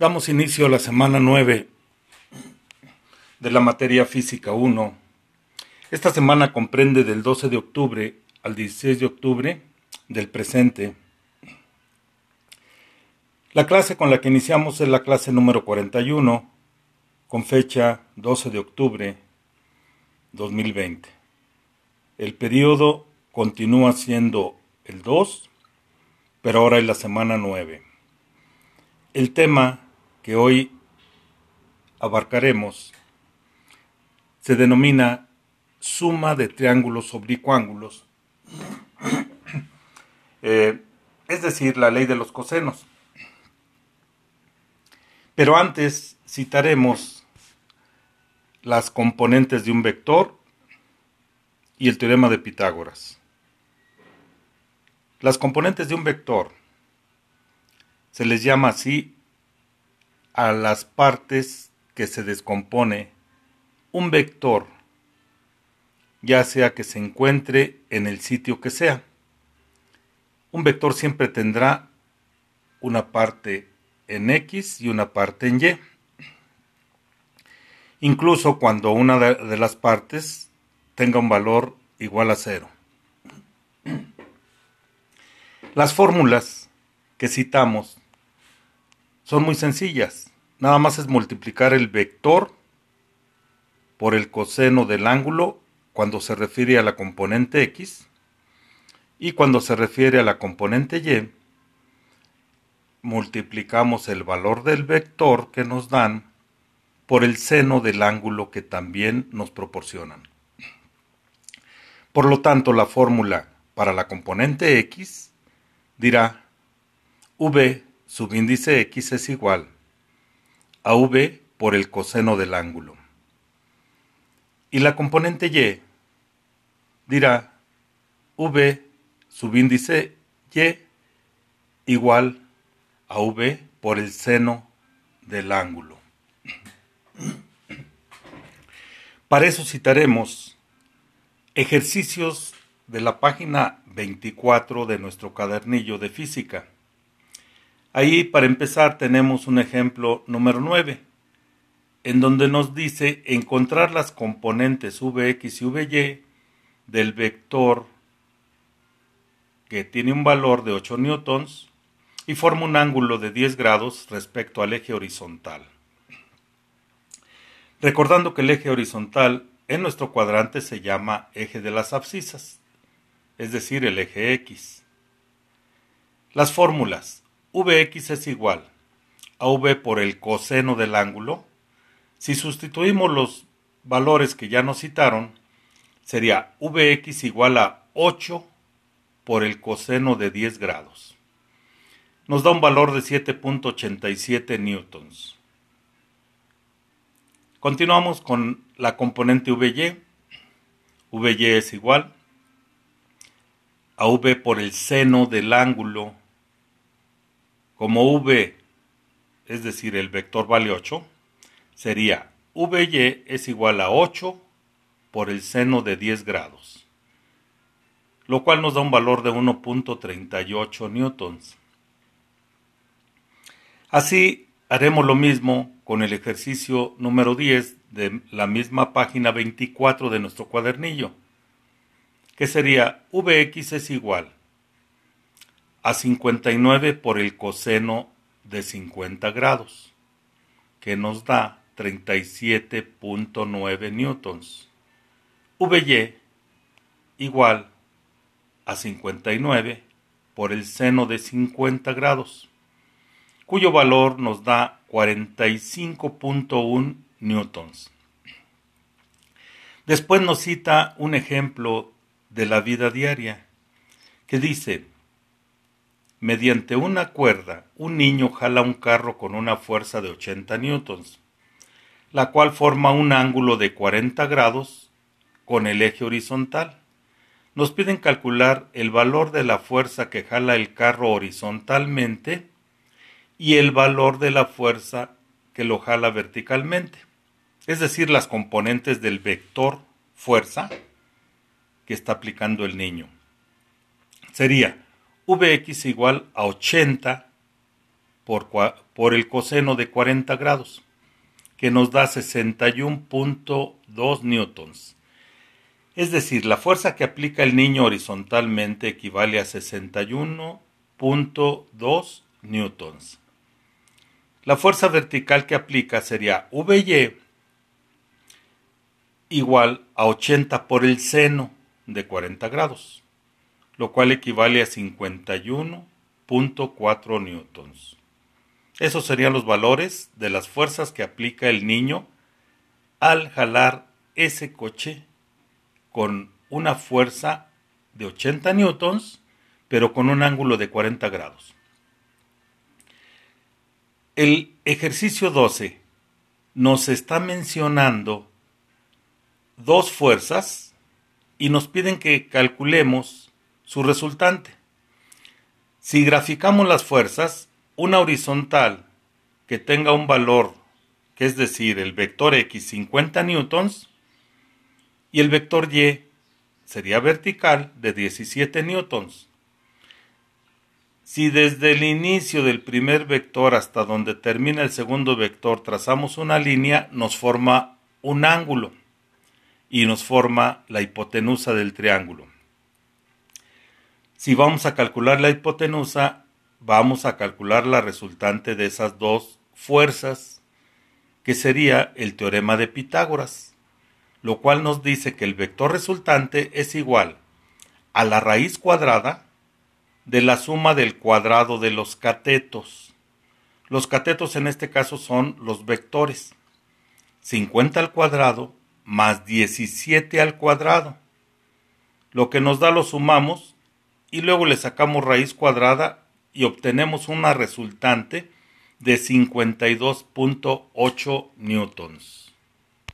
Damos inicio a la semana 9 de la materia física 1. Esta semana comprende del 12 de octubre al 16 de octubre del presente. La clase con la que iniciamos es la clase número 41, con fecha 12 de octubre 2020. El periodo continúa siendo el 2, pero ahora es la semana 9. El tema que hoy abarcaremos se denomina suma de triángulos oblicuángulos, eh, es decir, la ley de los cosenos. Pero antes citaremos las componentes de un vector y el teorema de Pitágoras. Las componentes de un vector se les llama así a las partes que se descompone un vector, ya sea que se encuentre en el sitio que sea. Un vector siempre tendrá una parte en X y una parte en Y. Incluso cuando una de las partes tenga un valor igual a cero. Las fórmulas que citamos son muy sencillas. Nada más es multiplicar el vector por el coseno del ángulo cuando se refiere a la componente X y cuando se refiere a la componente Y multiplicamos el valor del vector que nos dan por el seno del ángulo que también nos proporcionan. Por lo tanto, la fórmula para la componente X dirá V subíndice X es igual a V por el coseno del ángulo. Y la componente Y dirá V subíndice Y igual a V por el seno del ángulo. Para eso citaremos ejercicios de la página 24 de nuestro cadernillo de física. Ahí, para empezar, tenemos un ejemplo número 9, en donde nos dice encontrar las componentes Vx y Vy del vector que tiene un valor de 8 newtons y forma un ángulo de 10 grados respecto al eje horizontal. Recordando que el eje horizontal en nuestro cuadrante se llama eje de las abscisas, es decir, el eje X. Las fórmulas Vx es igual a V por el coseno del ángulo. Si sustituimos los valores que ya nos citaron, sería Vx igual a 8 por el coseno de 10 grados. Nos da un valor de 7.87 newtons. Continuamos con la componente Vy. Vy es igual a V por el seno del ángulo como v, es decir, el vector vale 8, sería vy es igual a 8 por el seno de 10 grados, lo cual nos da un valor de 1.38 newtons. Así haremos lo mismo con el ejercicio número 10 de la misma página 24 de nuestro cuadernillo, que sería Vx es igual a 59 por el coseno de 50 grados, que nos da 37.9 newtons. Vy igual a 59 por el seno de 50 grados, cuyo valor nos da 45.1 newtons. Después nos cita un ejemplo de la vida diaria que dice Mediante una cuerda, un niño jala un carro con una fuerza de 80 newtons, la cual forma un ángulo de 40 grados con el eje horizontal. Nos piden calcular el valor de la fuerza que jala el carro horizontalmente y el valor de la fuerza que lo jala verticalmente, es decir, las componentes del vector fuerza que está aplicando el niño. Sería Vx igual a 80 por, el coseno de 40 grados, que nos da 61.2 newtons. Es decir, la fuerza que aplica el niño horizontalmente equivale a 61.2 newtons. La fuerza vertical que aplica sería VY igual a 80 por el seno de 40 grados, lo cual equivale a 51.4 newtons. Esos serían los valores de las fuerzas que aplica el niño al jalar ese coche con una fuerza de 80 newtons, pero con un ángulo de 40 grados. El ejercicio 12 nos está mencionando dos fuerzas y nos piden que calculemos su resultante. Si graficamos las fuerzas, una horizontal que tenga un valor, que es decir, el vector x 50 newtons, y el vector y sería vertical de 17 newtons. Si desde el inicio del primer vector hasta donde termina el segundo vector trazamos una línea, nos forma un ángulo y nos forma la hipotenusa del triángulo. Si vamos a calcular la hipotenusa, vamos a calcular la resultante de esas dos fuerzas, que sería el teorema de Pitágoras, lo cual nos dice que el vector resultante es igual a la raíz cuadrada de la suma del cuadrado de los catetos. Los catetos en este caso son los vectores. 50 al cuadrado más 17 al cuadrado. Lo que nos da lo sumamos y luego le sacamos raíz cuadrada y obtenemos una resultante de 52.8 newtons.